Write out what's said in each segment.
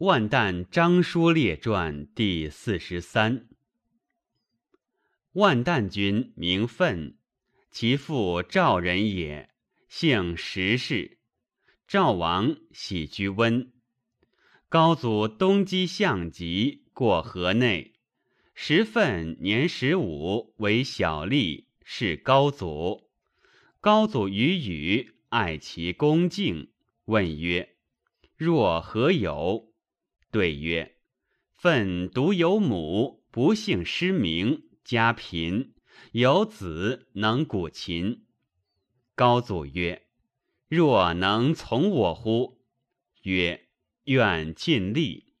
万旦章书列传第四十三。万旦君名奋，其父赵人也，姓石氏。赵王喜居温。高祖东击项籍，过河内。时奋年十五，为小吏，是高祖。高祖与语，爱其恭敬，问曰：“若何有？”对曰：“愤独有母，不幸失明，家贫，有子能鼓琴。”高祖曰：“若能从我乎？”曰：“愿尽力。”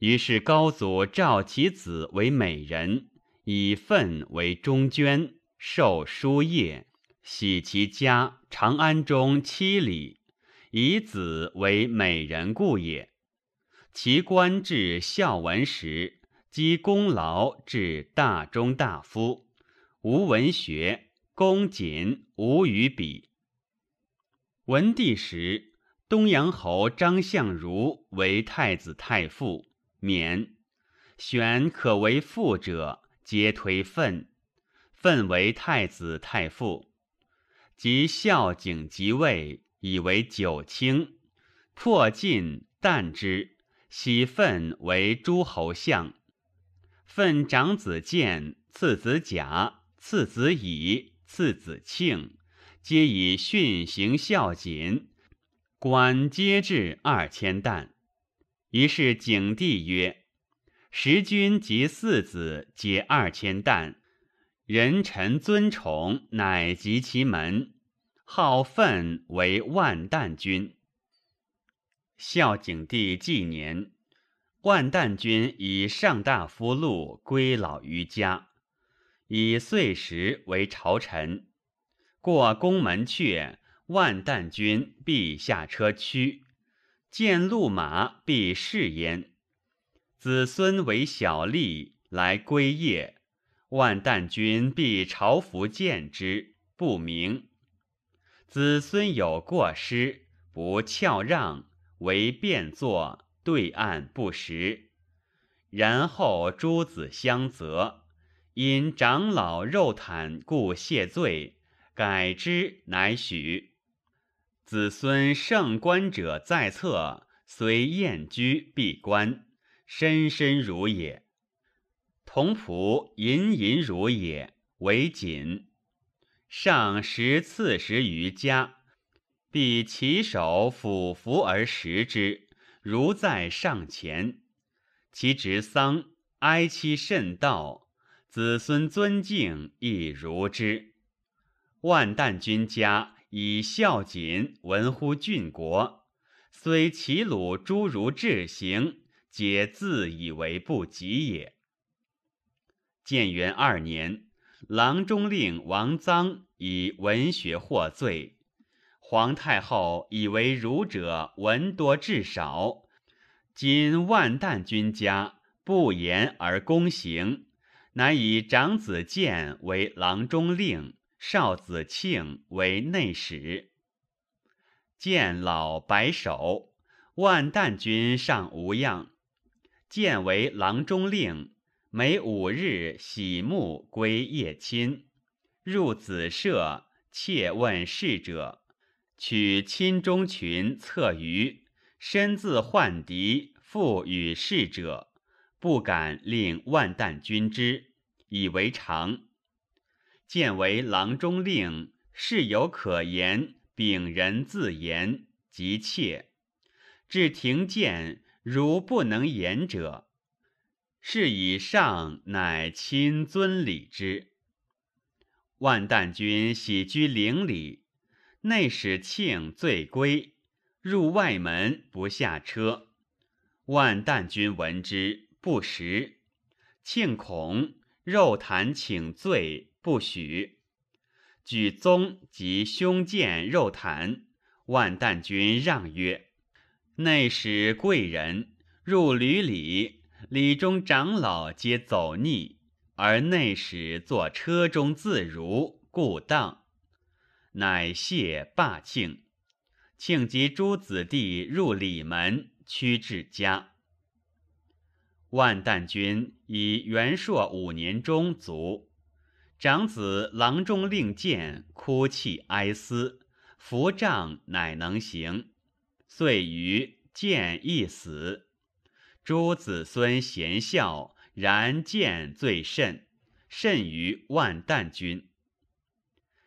于是高祖召其子为美人，以愤为中捐，授书业，徙其家长安中七里，以子为美人故也。其官至孝文时，积功劳至大中大夫，无文学，恭谨无与比。文帝时，东阳侯张相如为太子太傅，免。选可为父者，皆推愤。愤为太子太傅。及孝景即位，以为九卿，破晋惮之。喜奋为诸侯相，奋长子建，次子甲，次子乙，次子庆，皆以训行孝谨，官皆至二千担。于是景帝曰：“时君及四子皆二千担，人臣尊崇，乃及其门，号奋为万担君。”孝景帝纪年，万旦君以上大夫禄归老于家，以岁时为朝臣。过宫门阙，万旦君必下车驱，见路马必试焉。子孙为小吏来归谒，万旦君必朝服见之，不明。子孙有过失，不翘让。为变作对案不实，然后诸子相责，因长老肉袒故谢罪，改之乃许。子孙胜官者在侧，虽宴居闭关，深深如也。同仆隐隐如也，为谨。上食刺食于家。必其手俯伏而食之，如在上前。其执丧，哀戚甚道，子孙尊敬亦如之。万旦君家以孝谨闻乎郡国，虽齐鲁诸儒志行，皆自以为不及也。建元二年，郎中令王臧以文学获罪。皇太后以为儒者文多志少，今万旦君家不言而躬行，乃以长子建为郎中令，少子庆为内史。建老白首，万旦君尚无恙。建为郎中令，每五日洗沐归夜亲，入子舍，切问侍者。取亲中群策于，身自患敌，复与事者，不敢令万旦君之，以为常。见为郎中令，事有可言，秉人自言，即切。至庭见，如不能言者，是以上乃亲尊礼之。万旦君喜居陵里。内使庆醉归，入外门不下车。万旦君闻之，不食。庆恐，肉袒请罪，不许。举宗及兄见肉袒，万旦君让曰：“内使贵人入闾里，里中长老皆走逆，而内使坐车中自如，故当。”乃谢罢庆，庆及诸子弟入里门，驱至家。万旦君以元朔五年中卒，长子郎中令见，哭泣哀思，扶杖乃能行，遂于见亦死。诸子孙贤孝，然见最甚，甚于万旦君。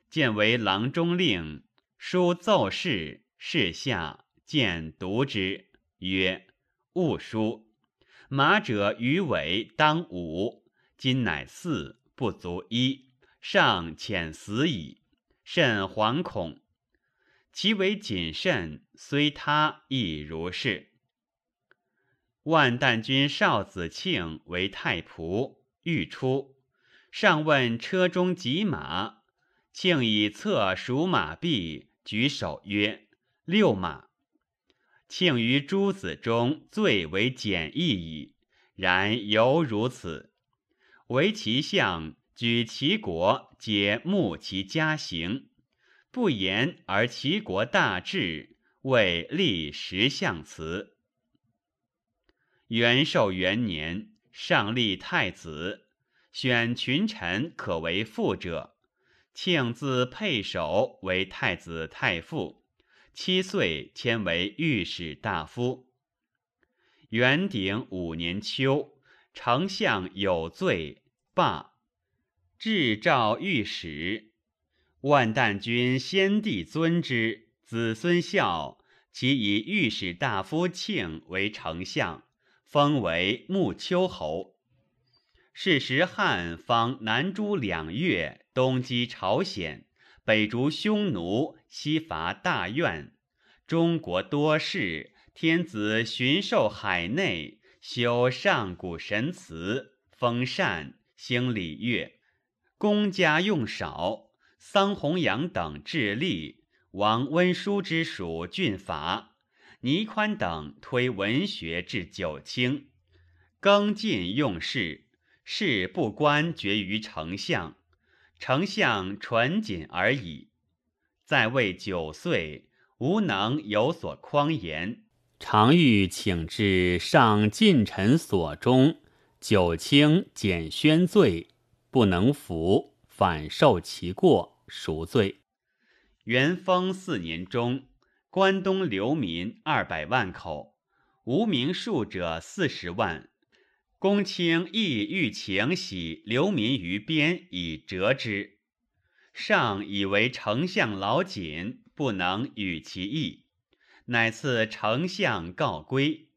见为郎中令，书奏事。侍下见读之，曰：“勿书。马者鱼尾当五，今乃四，不足一，尚遣死矣，甚惶恐。其为谨慎，虽他亦如是。”万旦君少子庆为太仆，欲出，上问车中疾马，庆以策属马币，举手曰。六马，庆于诸子中最为简易矣。然犹如此，唯其相举其国，皆慕其家行，不言而其国大治，为立十相辞。元寿元年，上立太子，选群臣可为副者，庆自沛首为太子太傅。七岁迁为御史大夫。元鼎五年秋，丞相有罪，罢。至诏御史。万旦君先帝尊之，子孙孝，其以御史大夫庆为丞相，封为穆丘侯。是时汉方南诸两越，东击朝鲜。北逐匈奴，西伐大苑，中国多事。天子巡狩海内，修上古神祠，封禅，兴礼乐，公家用少。桑弘羊等致力，王温书之属郡法，倪宽等推文学至九卿，更进用事，事不官决于丞相。丞相纯谨而已，在位九岁，无能有所匡言，常欲请至上近臣所中，九卿减宣罪，不能服，反受其过，赎罪。元丰四年中，关东流民二百万口，无名数者四十万。公卿亦欲请徙流民于边以折之，上以为丞相老谨，不能与其意，乃赐丞相告归，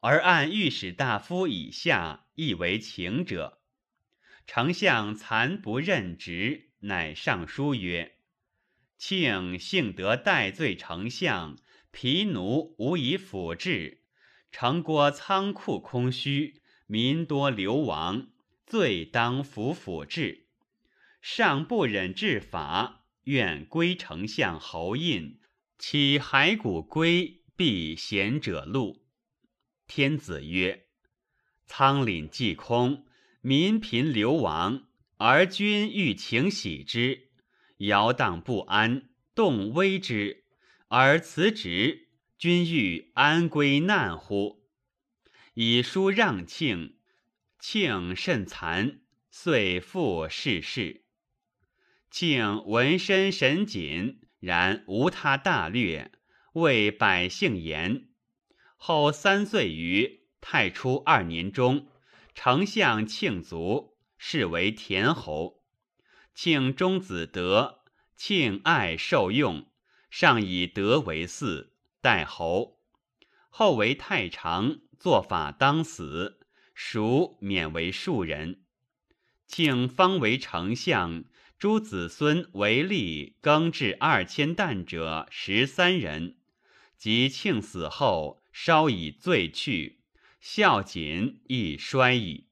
而按御史大夫以下亦为请者。丞相残不任职，乃上书曰：“庆幸得代罪丞相，疲奴无以辅治，城郭仓库空虚。”民多流亡，罪当服辅治。上不忍治法，愿归丞相侯印，岂骸骨归，必贤者禄。天子曰：仓廪既空，民贫流亡，而君欲请喜之，摇荡不安，动危之，而辞职，君欲安归难乎？以书让庆，庆甚残，遂复逝世。庆闻身神谨，然无他大略，为百姓言。后三岁余，太初二年中，丞相庆卒，是为田侯。庆中子德，庆爱受用，上以德为嗣，代侯。后为太常。做法当死，孰免为庶人。庆方为丞相，诸子孙为吏，耕至二千担者十三人。及庆死后，稍以罪去，孝谨亦衰矣。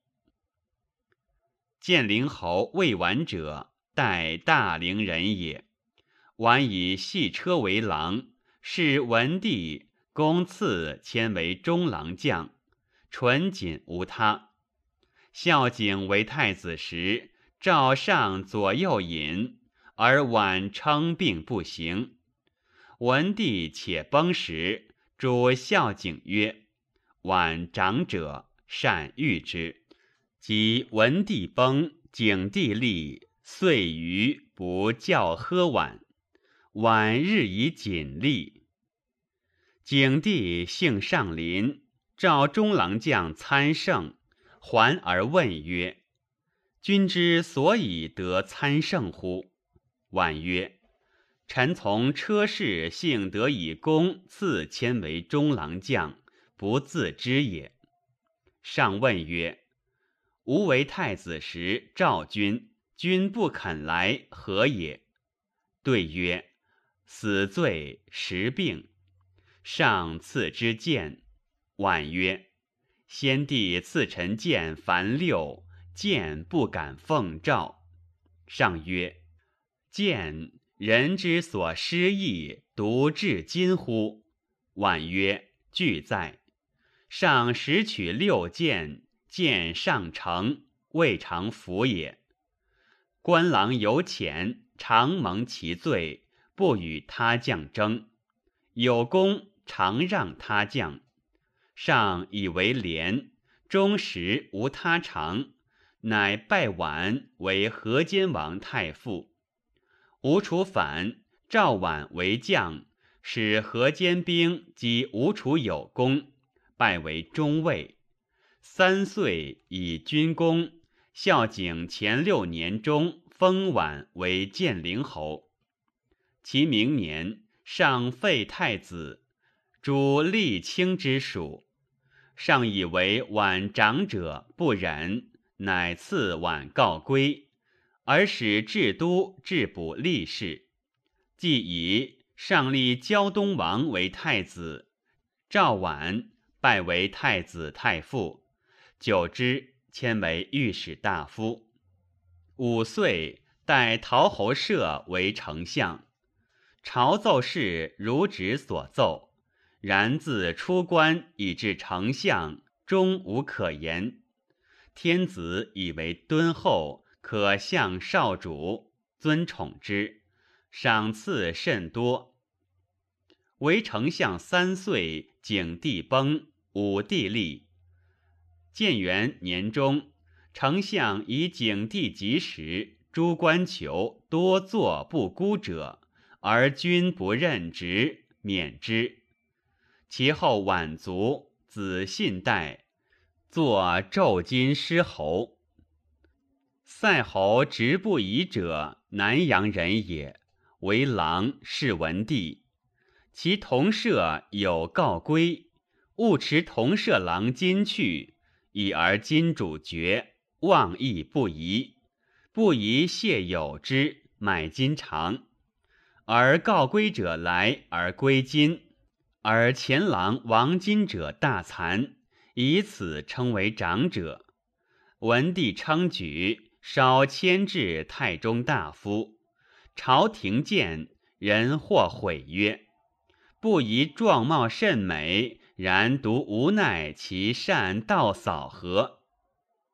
建陵侯未完者，代大陵人也。完以系车为郎，是文帝。公赐迁为中郎将，纯谨无他。孝景为太子时，赵上左右引，而晚称病不行。文帝且崩时，主孝景曰：“晚长者，善遇之。”及文帝崩，景帝立，遂于不教喝晚。晚日以谨立。景帝幸上林，召中郎将参圣，还而问曰：“君之所以得参圣乎？”婉曰：“臣从车氏幸得以功，赐迁为中郎将，不自知也。”上问曰：“吾为太子时，召君，君不肯来，何也？”对曰：“死罪时病。”上赐之剑。婉曰：“先帝赐臣剑凡六，剑不敢奉诏。”上曰：“剑人之所失意，独至今乎？”婉曰：“俱在。”上拾取六剑，剑上乘，未尝服也。官郎有浅，常蒙其罪，不与他将争；有功，常让他将。上以为廉，终时无他长，乃拜婉为河间王太傅。吴楚反，赵婉为将，使河间兵击吴楚有功，拜为中尉。三岁以军功，孝景前六年中封婉为建陵侯。其明年，上废太子。主立卿之属，上以为晚长者不忍，乃赐晚告归，而使至都治补吏士。既以上立胶东王为太子，赵婉拜为太子太傅，久之迁为御史大夫。五岁代陶侯摄为丞相，朝奏事如职所奏。然自出关以至丞相，终无可言。天子以为敦厚，可向少主，尊宠之，赏赐甚多。为丞相三岁，景帝崩，武帝立。建元年中，丞相以景帝及时，诸官求多作不孤者，而君不任职，免之。其后晚卒，子信代，作纣金狮侯。塞侯直不疑者，南阳人也，为郎，是文帝。其同舍有告归，勿持同舍郎金去，已而金主绝，望义不疑，不宜谢有之，买金偿。而告归者来而归金。而前郎王金者大残，以此称为长者。文帝称举，稍迁至太中大夫。朝廷见人或悔曰：“不宜状貌甚美，然独无奈其善道扫何？”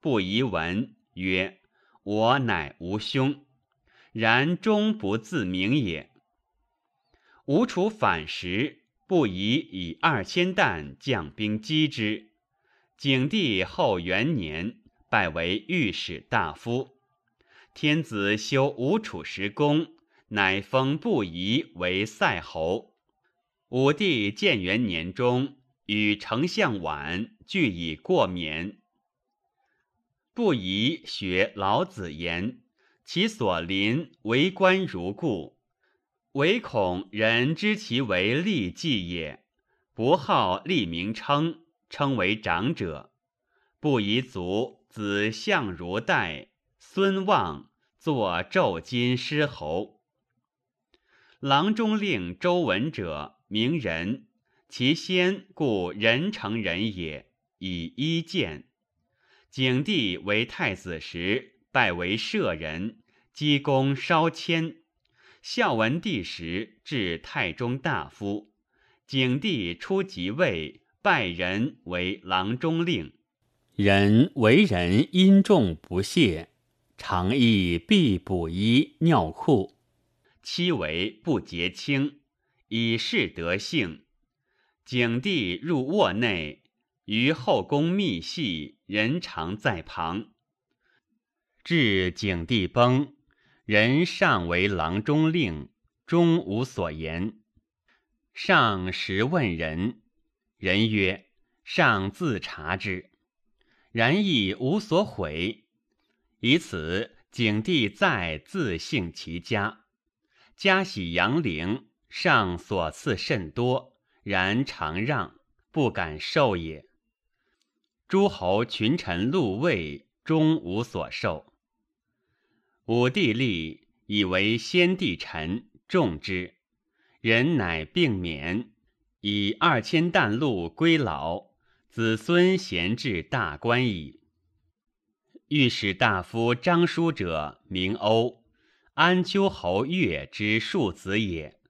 不宜闻曰：“我乃无兄，然终不自明也。”吴楚反时。不宜以二千担将兵击之。景帝后元年，拜为御史大夫。天子修吴楚时宫，乃封不宜为塞侯。武帝建元年中，与丞相绾俱以过免。不宜学老子言，其所临为官如故。唯恐人知其为利计也，不好立名称，称为长者。不宜族子相如代、孙望作纣金狮侯。郎中令周文者，名人，其先故人成人也，以一见。景帝为太子时，拜为舍人，积功稍迁。孝文帝时，至太中大夫。景帝初即位，拜人为郎中令。人为人因重不懈，常亦必补衣尿裤。妻为不洁清，以示德性。景帝入卧内，于后宫密戏，人常在旁。至景帝崩，人上为郎中令，终无所言。上时问人，人曰：“上自察之。”然亦无所悔。以此，景帝再自幸其家，家喜阳陵，上所赐甚多，然常让，不敢受也。诸侯群臣禄位，终无所受。武帝立，以为先帝臣，重之。人乃病免，以二千担禄归老，子孙贤至大官矣。御史大夫张叔者，名欧，安丘侯越之庶子也。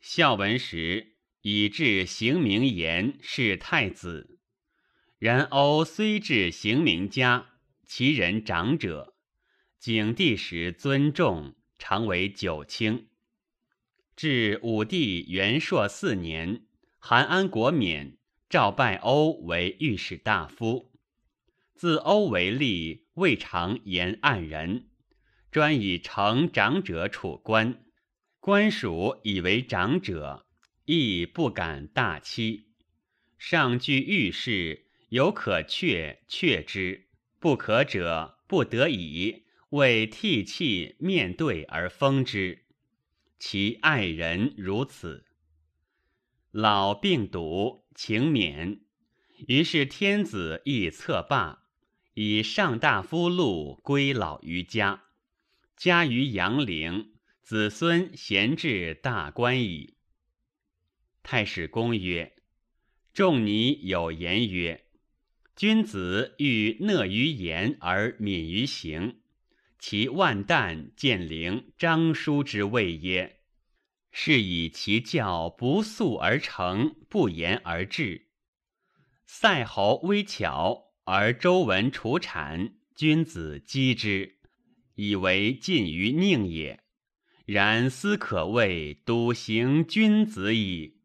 孝文时，以至行名言，是太子。然欧虽至行名家，其人长者，景帝时尊重，常为九卿。至武帝元朔四年，韩安国免，赵拜欧为御史大夫。自欧为吏，未尝言暗人，专以成长者处官。官属以为长者，亦不敢大欺。上居御事，有可却，却之；不可者，不得已，为替气面对而封之。其爱人如此，老病笃，请免。于是天子亦策罢，以上大夫禄归老于家，家于阳陵，子孙贤至大官矣。太史公曰：“仲尼有言曰：‘君子欲讷于言而敏于行。’”其万旦见陵张叔之谓耶？是以其教不速而成，不言而至。塞侯微巧而周文除产，君子击之，以为近于佞也。然斯可谓笃行君子矣。